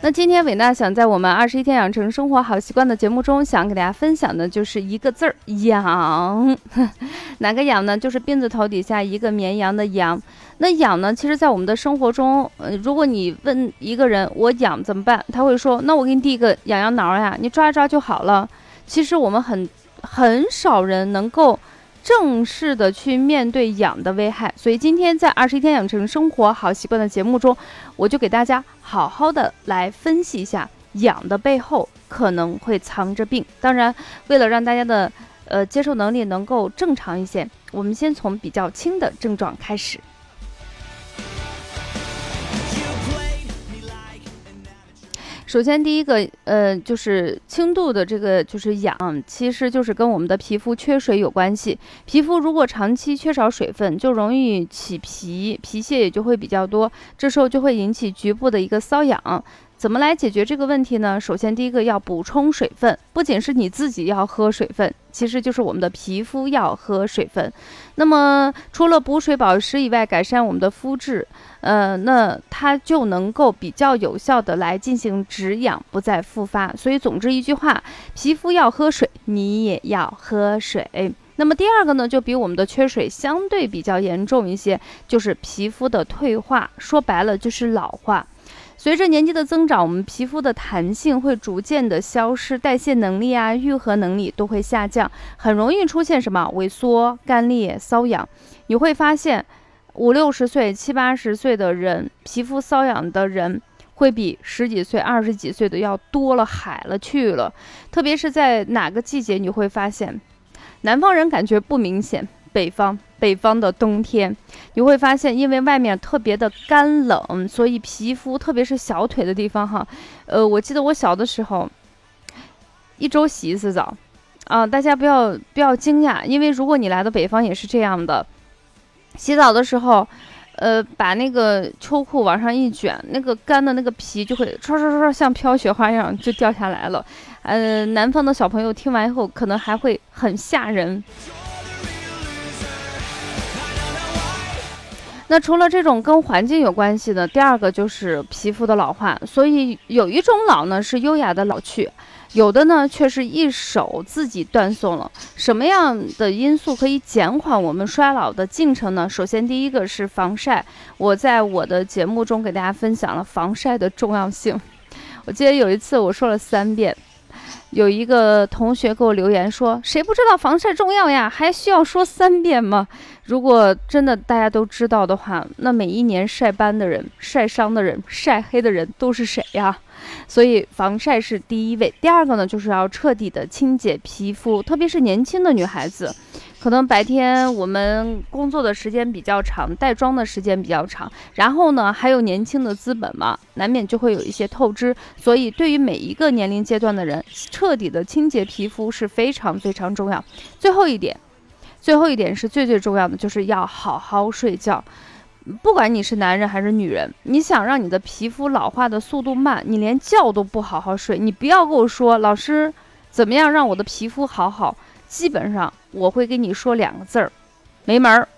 那今天伟娜想在我们二十一天养成生活好习惯的节目中，想给大家分享的就是一个字儿“养”。哪个养呢？就是病字头底下一个绵羊的羊。那养呢？其实，在我们的生活中，呃，如果你问一个人我痒怎么办，他会说：“那我给你递一个痒痒挠呀，你抓一抓就好了。”其实我们很很少人能够。正式的去面对痒的危害，所以今天在二十一天养成生活好习惯的节目中，我就给大家好好的来分析一下痒的背后可能会藏着病。当然，为了让大家的呃接受能力能够正常一些，我们先从比较轻的症状开始。首先，第一个，呃，就是轻度的这个就是痒，其实就是跟我们的皮肤缺水有关系。皮肤如果长期缺少水分，就容易起皮，皮屑也就会比较多，这时候就会引起局部的一个瘙痒。怎么来解决这个问题呢？首先，第一个要补充水分，不仅是你自己要喝水分，其实就是我们的皮肤要喝水分。那么，除了补水保湿以外，改善我们的肤质，呃，那它就能够比较有效的来进行止痒，不再复发。所以，总之一句话，皮肤要喝水，你也要喝水。那么第二个呢，就比我们的缺水相对比较严重一些，就是皮肤的退化，说白了就是老化。随着年纪的增长，我们皮肤的弹性会逐渐的消失，代谢能力啊、愈合能力都会下降，很容易出现什么萎缩、干裂、瘙痒。你会发现，五六十岁、七八十岁的人，皮肤瘙痒的人会比十几岁、二十几岁的要多了海了去了。特别是在哪个季节，你会发现，南方人感觉不明显。北方，北方的冬天，你会发现，因为外面特别的干冷，所以皮肤，特别是小腿的地方，哈，呃，我记得我小的时候，一周洗一次澡，啊，大家不要不要惊讶，因为如果你来到北方也是这样的，洗澡的时候，呃，把那个秋裤往上一卷，那个干的那个皮就会唰唰唰像飘雪花一样就掉下来了，呃，南方的小朋友听完以后可能还会很吓人。那除了这种跟环境有关系的，第二个就是皮肤的老化。所以有一种老呢是优雅的老去，有的呢却是一手自己断送了。什么样的因素可以减缓我们衰老的进程呢？首先，第一个是防晒。我在我的节目中给大家分享了防晒的重要性。我记得有一次我说了三遍。有一个同学给我留言说：“谁不知道防晒重要呀？还需要说三遍吗？”如果真的大家都知道的话，那每一年晒斑的人、晒伤的人、晒黑的人都是谁呀？所以防晒是第一位。第二个呢，就是要彻底的清洁皮肤，特别是年轻的女孩子。可能白天我们工作的时间比较长，带妆的时间比较长，然后呢还有年轻的资本嘛，难免就会有一些透支。所以对于每一个年龄阶段的人，彻底的清洁皮肤是非常非常重要。最后一点，最后一点是最最重要的，就是要好好睡觉。不管你是男人还是女人，你想让你的皮肤老化的速度慢，你连觉都不好好睡，你不要跟我说老师，怎么样让我的皮肤好好。基本上我会跟你说两个字儿，没门儿。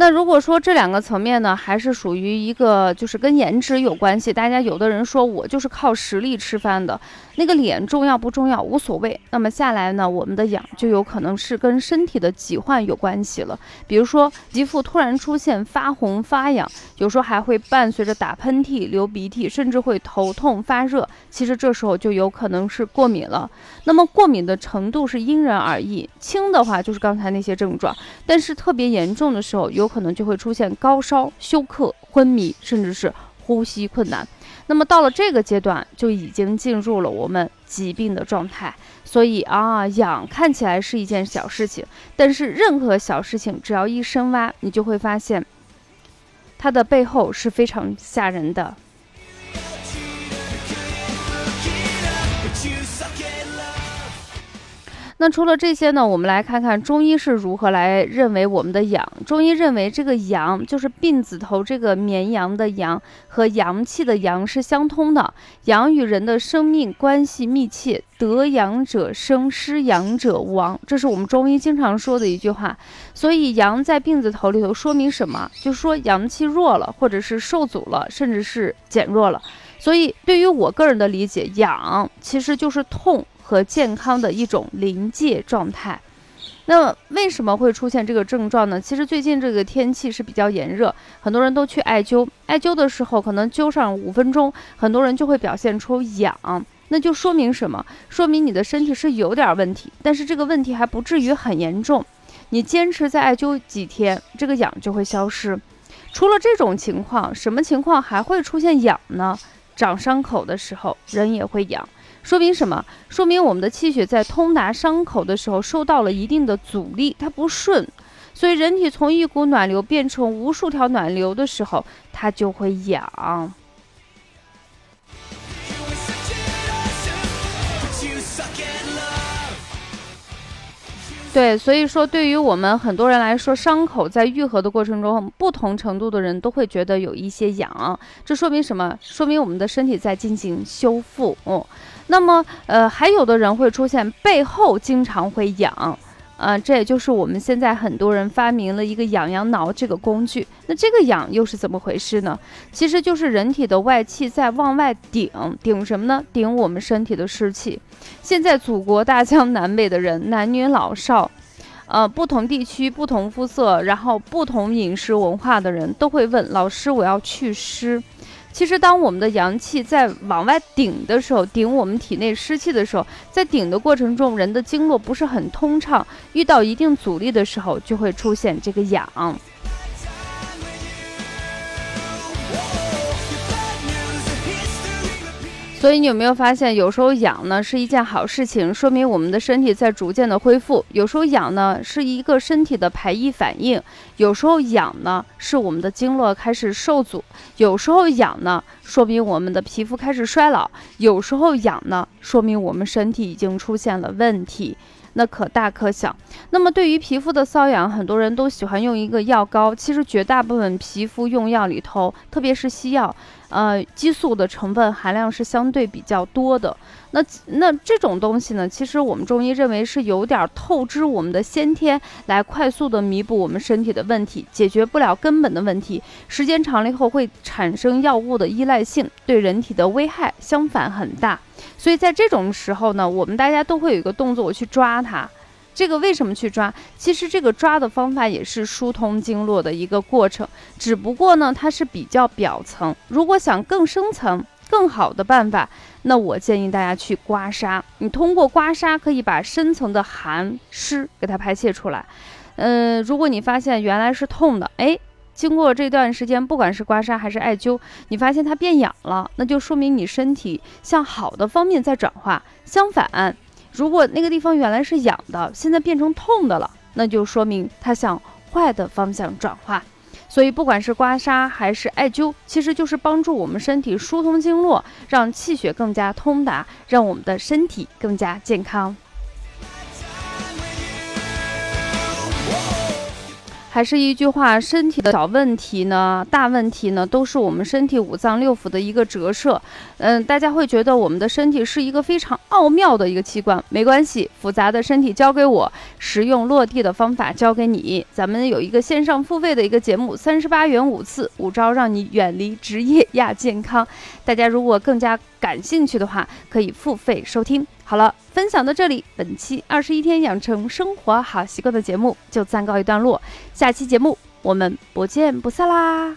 那如果说这两个层面呢，还是属于一个就是跟颜值有关系。大家有的人说我就是靠实力吃饭的，那个脸重要不重要无所谓。那么下来呢，我们的痒就有可能是跟身体的疾患有关系了。比如说皮肤突然出现发红发痒，有时候还会伴随着打喷嚏、流鼻涕，甚至会头痛发热。其实这时候就有可能是过敏了。那么过敏的程度是因人而异，轻的话就是刚才那些症状，但是特别严重的时候有。可能就会出现高烧、休克、昏迷，甚至是呼吸困难。那么到了这个阶段，就已经进入了我们疾病的状态。所以啊，痒看起来是一件小事情，但是任何小事情只要一深挖，你就会发现，它的背后是非常吓人的。那除了这些呢？我们来看看中医是如何来认为我们的阳。中医认为这个阳就是病字头这个绵阳的阳和阳气的阳是相通的。阳与人的生命关系密切，得阳者生，失阳者亡，这是我们中医经常说的一句话。所以阳在病字头里头说明什么？就说阳气弱了，或者是受阻了，甚至是减弱了。所以对于我个人的理解，阳其实就是痛。和健康的一种临界状态，那么为什么会出现这个症状呢？其实最近这个天气是比较炎热，很多人都去艾灸，艾灸的时候可能灸上五分钟，很多人就会表现出痒，那就说明什么？说明你的身体是有点问题，但是这个问题还不至于很严重。你坚持再艾灸几天，这个痒就会消失。除了这种情况，什么情况还会出现痒呢？长伤口的时候，人也会痒。说明什么？说明我们的气血在通达伤口的时候受到了一定的阻力，它不顺，所以人体从一股暖流变成无数条暖流的时候，它就会痒。对，所以说对于我们很多人来说，伤口在愈合的过程中，不同程度的人都会觉得有一些痒，这说明什么？说明我们的身体在进行修复嗯。那么，呃，还有的人会出现背后经常会痒，呃，这也就是我们现在很多人发明了一个痒痒挠这个工具。那这个痒又是怎么回事呢？其实就是人体的外气在往外顶，顶什么呢？顶我们身体的湿气。现在祖国大江南北的人，男女老少，呃，不同地区、不同肤色，然后不同饮食文化的人都会问老师：“我要祛湿。”其实，当我们的阳气在往外顶的时候，顶我们体内湿气的时候，在顶的过程中，人的经络不是很通畅，遇到一定阻力的时候，就会出现这个痒。所以你有没有发现，有时候痒呢是一件好事情，说明我们的身体在逐渐的恢复；有时候痒呢是一个身体的排异反应；有时候痒呢是我们的经络开始受阻；有时候痒呢说明我们的皮肤开始衰老；有时候痒呢说明我们身体已经出现了问题。那可大可小。那么对于皮肤的瘙痒，很多人都喜欢用一个药膏。其实绝大部分皮肤用药里头，特别是西药，呃，激素的成分含量是相对比较多的。那那这种东西呢，其实我们中医认为是有点透支我们的先天，来快速的弥补我们身体的问题，解决不了根本的问题。时间长了以后会产生药物的依赖性，对人体的危害相反很大。所以在这种时候呢，我们大家都会有一个动作，我去抓它。这个为什么去抓？其实这个抓的方法也是疏通经络的一个过程，只不过呢，它是比较表层。如果想更深层、更好的办法，那我建议大家去刮痧。你通过刮痧可以把深层的寒湿给它排泄出来。嗯，如果你发现原来是痛的，哎。经过这段时间，不管是刮痧还是艾灸，你发现它变痒了，那就说明你身体向好的方面在转化。相反，如果那个地方原来是痒的，现在变成痛的了，那就说明它向坏的方向转化。所以，不管是刮痧还是艾灸，其实就是帮助我们身体疏通经络，让气血更加通达，让我们的身体更加健康。还是一句话，身体的小问题呢，大问题呢，都是我们身体五脏六腑的一个折射。嗯，大家会觉得我们的身体是一个非常奥妙的一个器官，没关系，复杂的身体交给我，实用落地的方法交给你。咱们有一个线上付费的一个节目，三十八元五次，五招让你远离职业亚健康。大家如果更加感兴趣的话，可以付费收听。好了，分享到这里，本期二十一天养成生活好习惯的节目就暂告一段落。下期节目我们不见不散啦！